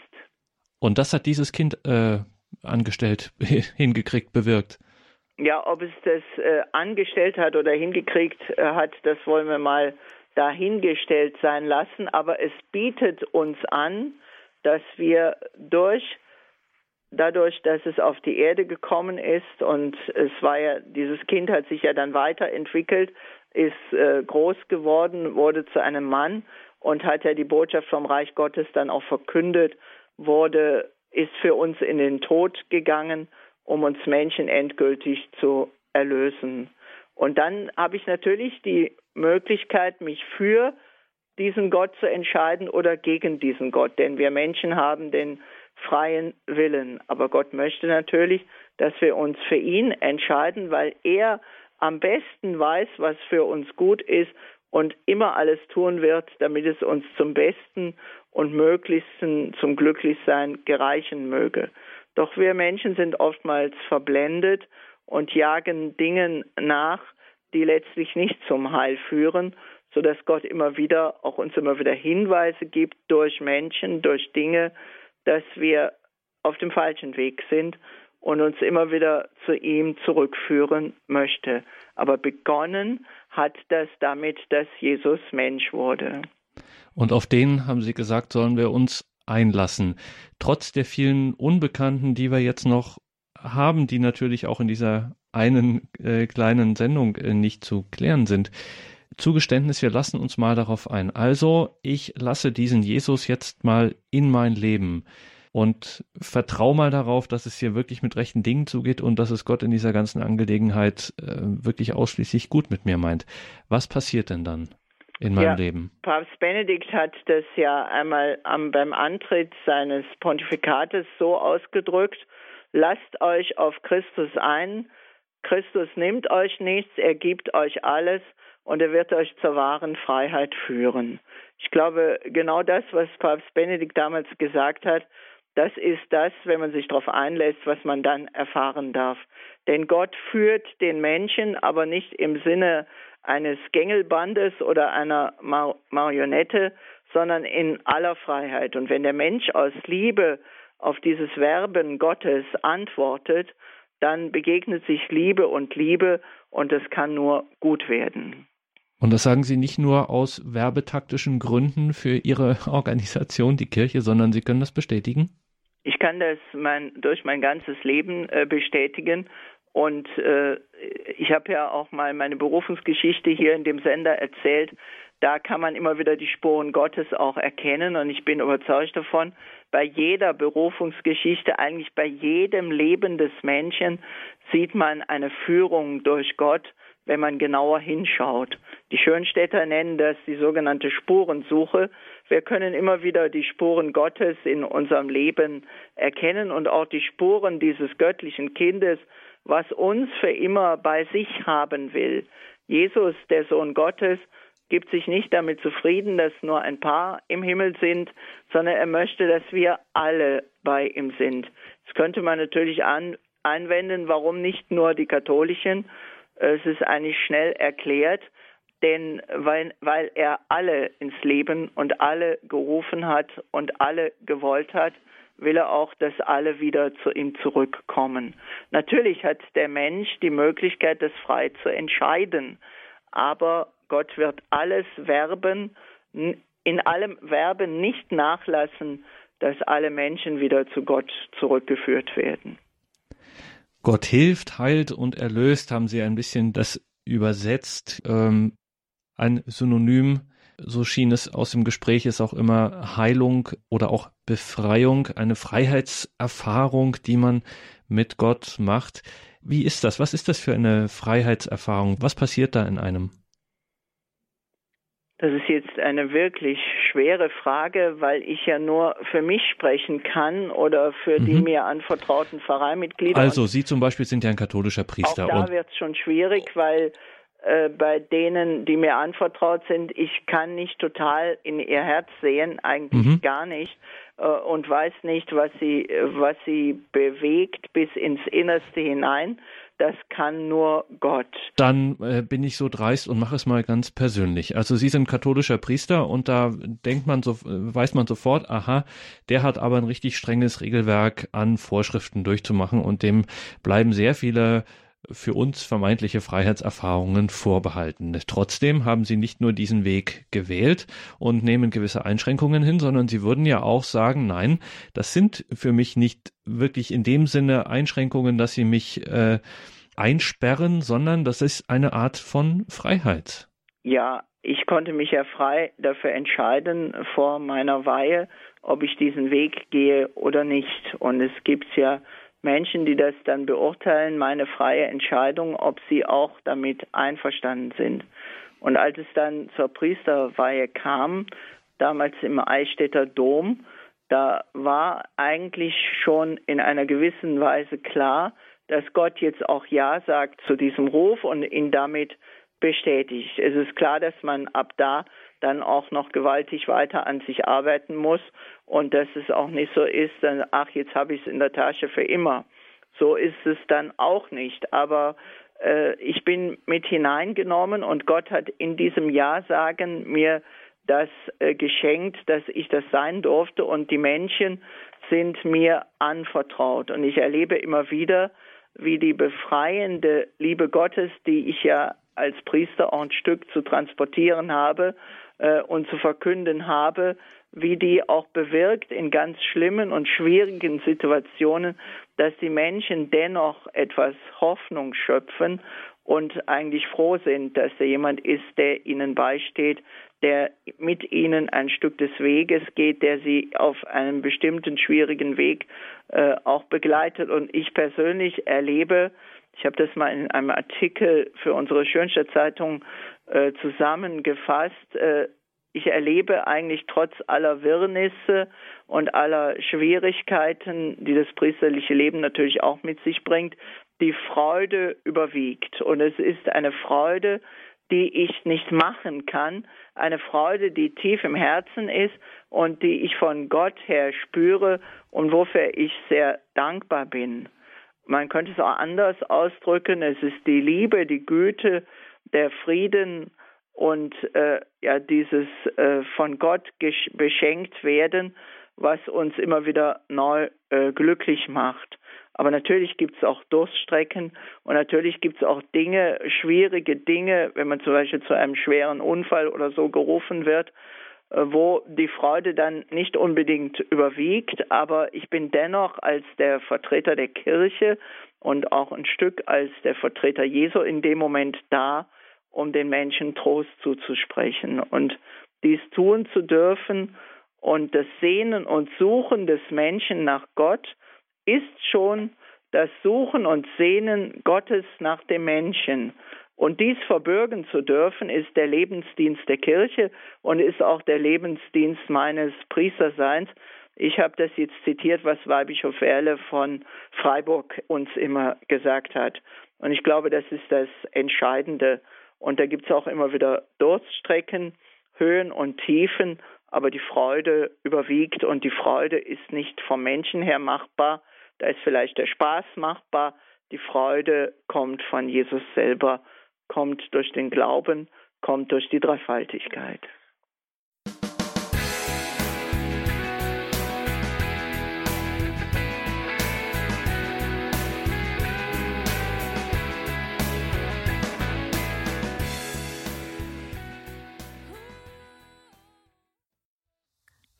Und das hat dieses Kind äh, angestellt, hingekriegt, bewirkt. Ja, ob es das äh, angestellt hat oder hingekriegt äh, hat, das wollen wir mal dahingestellt sein lassen. Aber es bietet uns an, dass wir durch dadurch, dass es auf die Erde gekommen ist und es war ja, dieses Kind hat sich ja dann weiterentwickelt, ist äh, groß geworden, wurde zu einem Mann und hat ja die Botschaft vom Reich Gottes dann auch verkündet, wurde, ist für uns in den Tod gegangen um uns Menschen endgültig zu erlösen. Und dann habe ich natürlich die Möglichkeit, mich für diesen Gott zu entscheiden oder gegen diesen Gott. Denn wir Menschen haben den freien Willen. Aber Gott möchte natürlich, dass wir uns für ihn entscheiden, weil er am besten weiß, was für uns gut ist und immer alles tun wird, damit es uns zum Besten und Möglichsten zum Glücklichsein gereichen möge. Doch wir Menschen sind oftmals verblendet und jagen Dingen nach, die letztlich nicht zum Heil führen, so dass Gott immer wieder, auch uns immer wieder Hinweise gibt durch Menschen, durch Dinge, dass wir auf dem falschen Weg sind und uns immer wieder zu ihm zurückführen möchte. Aber begonnen hat das damit, dass Jesus Mensch wurde. Und auf den, haben Sie gesagt, sollen wir uns einlassen, trotz der vielen Unbekannten, die wir jetzt noch haben, die natürlich auch in dieser einen äh, kleinen Sendung äh, nicht zu klären sind. Zugeständnis, wir lassen uns mal darauf ein. Also, ich lasse diesen Jesus jetzt mal in mein Leben und vertraue mal darauf, dass es hier wirklich mit rechten Dingen zugeht und dass es Gott in dieser ganzen Angelegenheit äh, wirklich ausschließlich gut mit mir meint. Was passiert denn dann? In meinem ja, Leben. Papst Benedikt hat das ja einmal am, beim Antritt seines Pontifikates so ausgedrückt, lasst euch auf Christus ein, Christus nimmt euch nichts, er gibt euch alles und er wird euch zur wahren Freiheit führen. Ich glaube, genau das, was Papst Benedikt damals gesagt hat, das ist das, wenn man sich darauf einlässt, was man dann erfahren darf. Denn Gott führt den Menschen, aber nicht im Sinne eines Gängelbandes oder einer Mar Marionette, sondern in aller Freiheit. Und wenn der Mensch aus Liebe auf dieses Werben Gottes antwortet, dann begegnet sich Liebe und Liebe und es kann nur gut werden. Und das sagen Sie nicht nur aus werbetaktischen Gründen für Ihre Organisation, die Kirche, sondern Sie können das bestätigen? Ich kann das mein, durch mein ganzes Leben äh, bestätigen. Und äh, ich habe ja auch mal meine Berufungsgeschichte hier in dem Sender erzählt. Da kann man immer wieder die Spuren Gottes auch erkennen. Und ich bin überzeugt davon, bei jeder Berufungsgeschichte, eigentlich bei jedem Leben des Menschen, sieht man eine Führung durch Gott wenn man genauer hinschaut. Die Schönstädter nennen das die sogenannte Spurensuche. Wir können immer wieder die Spuren Gottes in unserem Leben erkennen und auch die Spuren dieses göttlichen Kindes, was uns für immer bei sich haben will. Jesus, der Sohn Gottes, gibt sich nicht damit zufrieden, dass nur ein paar im Himmel sind, sondern er möchte, dass wir alle bei ihm sind. Das könnte man natürlich an, einwenden, warum nicht nur die Katholischen, es ist eigentlich schnell erklärt, denn weil, weil er alle ins Leben und alle gerufen hat und alle gewollt hat, will er auch, dass alle wieder zu ihm zurückkommen. Natürlich hat der Mensch die Möglichkeit, das frei zu entscheiden, aber Gott wird alles werben, in allem Werben nicht nachlassen, dass alle Menschen wieder zu Gott zurückgeführt werden. Gott hilft, heilt und erlöst, haben sie ein bisschen das übersetzt. Ähm, ein Synonym, so schien es aus dem Gespräch, ist auch immer Heilung oder auch Befreiung, eine Freiheitserfahrung, die man mit Gott macht. Wie ist das? Was ist das für eine Freiheitserfahrung? Was passiert da in einem? Das ist jetzt eine wirklich schwere Frage, weil ich ja nur für mich sprechen kann oder für mhm. die mir anvertrauten Pfarreimitglieder. Also Sie zum Beispiel sind ja ein katholischer Priester. Auch da wird es schon schwierig, weil äh, bei denen, die mir anvertraut sind, ich kann nicht total in ihr Herz sehen, eigentlich mhm. gar nicht äh, und weiß nicht, was sie, was sie bewegt bis ins Innerste hinein. Das kann nur Gott. Dann äh, bin ich so dreist und mache es mal ganz persönlich. Also Sie sind katholischer Priester und da denkt man so, äh, weiß man sofort, aha, der hat aber ein richtig strenges Regelwerk an Vorschriften durchzumachen und dem bleiben sehr viele für uns vermeintliche Freiheitserfahrungen vorbehalten. Trotzdem haben sie nicht nur diesen Weg gewählt und nehmen gewisse Einschränkungen hin, sondern sie würden ja auch sagen, nein, das sind für mich nicht wirklich in dem Sinne Einschränkungen, dass sie mich äh, einsperren, sondern das ist eine Art von Freiheit. Ja, ich konnte mich ja frei dafür entscheiden vor meiner Weihe, ob ich diesen Weg gehe oder nicht. Und es gibt ja Menschen, die das dann beurteilen, meine freie Entscheidung, ob sie auch damit einverstanden sind. Und als es dann zur Priesterweihe kam, damals im Eichstätter Dom, da war eigentlich schon in einer gewissen Weise klar, dass Gott jetzt auch Ja sagt zu diesem Ruf und ihn damit bestätigt. Es ist klar, dass man ab da dann auch noch gewaltig weiter an sich arbeiten muss und dass es auch nicht so ist, dann, ach, jetzt habe ich es in der Tasche für immer. So ist es dann auch nicht. Aber äh, ich bin mit hineingenommen und Gott hat in diesem Ja sagen mir das äh, geschenkt, dass ich das sein durfte und die Menschen sind mir anvertraut. Und ich erlebe immer wieder, wie die befreiende Liebe Gottes, die ich ja als Priester auch ein Stück zu transportieren habe äh, und zu verkünden habe, wie die auch bewirkt in ganz schlimmen und schwierigen Situationen, dass die Menschen dennoch etwas Hoffnung schöpfen und eigentlich froh sind, dass da jemand ist, der ihnen beisteht, der mit ihnen ein Stück des Weges geht, der sie auf einem bestimmten schwierigen Weg äh, auch begleitet. Und ich persönlich erlebe, ich habe das mal in einem Artikel für unsere Schönstadt Zeitung äh, zusammengefasst, äh, ich erlebe eigentlich trotz aller Wirrnisse und aller Schwierigkeiten, die das priesterliche Leben natürlich auch mit sich bringt, die Freude überwiegt. Und es ist eine Freude, die ich nicht machen kann, eine Freude, die tief im Herzen ist und die ich von Gott her spüre und wofür ich sehr dankbar bin. Man könnte es auch anders ausdrücken. Es ist die Liebe, die Güte, der Frieden und äh, ja dieses äh, von Gott beschenkt werden, was uns immer wieder neu äh, glücklich macht. Aber natürlich gibt es auch Durststrecken und natürlich gibt es auch Dinge, schwierige Dinge, wenn man zum Beispiel zu einem schweren Unfall oder so gerufen wird, wo die Freude dann nicht unbedingt überwiegt. Aber ich bin dennoch als der Vertreter der Kirche und auch ein Stück als der Vertreter Jesu in dem Moment da, um den Menschen Trost zuzusprechen. Und dies tun zu dürfen und das Sehnen und Suchen des Menschen nach Gott ist schon das Suchen und Sehnen Gottes nach dem Menschen. Und dies verbürgen zu dürfen, ist der Lebensdienst der Kirche und ist auch der Lebensdienst meines Priesterseins. Ich habe das jetzt zitiert, was Weihbischof Erle von Freiburg uns immer gesagt hat. Und ich glaube, das ist das Entscheidende. Und da gibt es auch immer wieder Durststrecken, Höhen und Tiefen, aber die Freude überwiegt und die Freude ist nicht vom Menschen her machbar, da ist vielleicht der Spaß machbar, die Freude kommt von Jesus selber, kommt durch den Glauben, kommt durch die Dreifaltigkeit.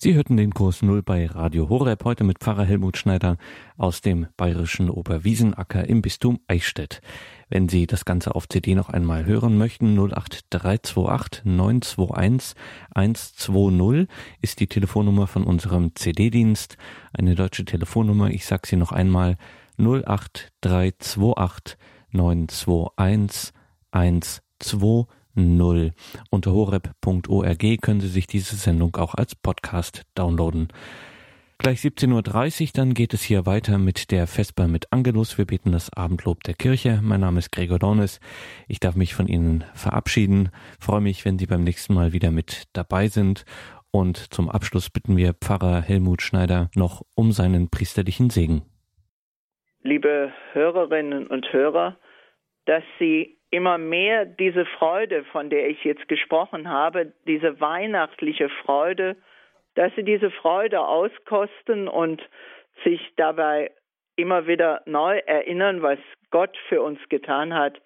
Sie hörten den Kurs Null bei Radio Horeb heute mit Pfarrer Helmut Schneider aus dem bayerischen Oberwiesenacker im Bistum Eichstätt. Wenn Sie das Ganze auf CD noch einmal hören möchten, 08328 921 120 ist die Telefonnummer von unserem CD-Dienst. Eine deutsche Telefonnummer, ich sage sie noch einmal, 08328 921 120 0. Unter horeb.org können Sie sich diese Sendung auch als Podcast downloaden. Gleich 17.30 Uhr, dann geht es hier weiter mit der Vesper mit Angelus. Wir beten das Abendlob der Kirche. Mein Name ist Gregor Dornes. Ich darf mich von Ihnen verabschieden. Freue mich, wenn Sie beim nächsten Mal wieder mit dabei sind. Und zum Abschluss bitten wir Pfarrer Helmut Schneider noch um seinen priesterlichen Segen. Liebe Hörerinnen und Hörer, dass Sie immer mehr diese Freude, von der ich jetzt gesprochen habe, diese weihnachtliche Freude, dass sie diese Freude auskosten und sich dabei immer wieder neu erinnern, was Gott für uns getan hat.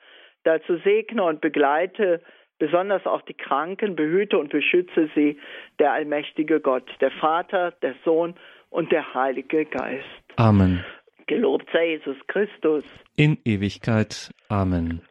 Dazu segne und begleite besonders auch die Kranken, behüte und beschütze sie der allmächtige Gott, der Vater, der Sohn und der Heilige Geist. Amen. Gelobt sei Jesus Christus. In Ewigkeit. Amen.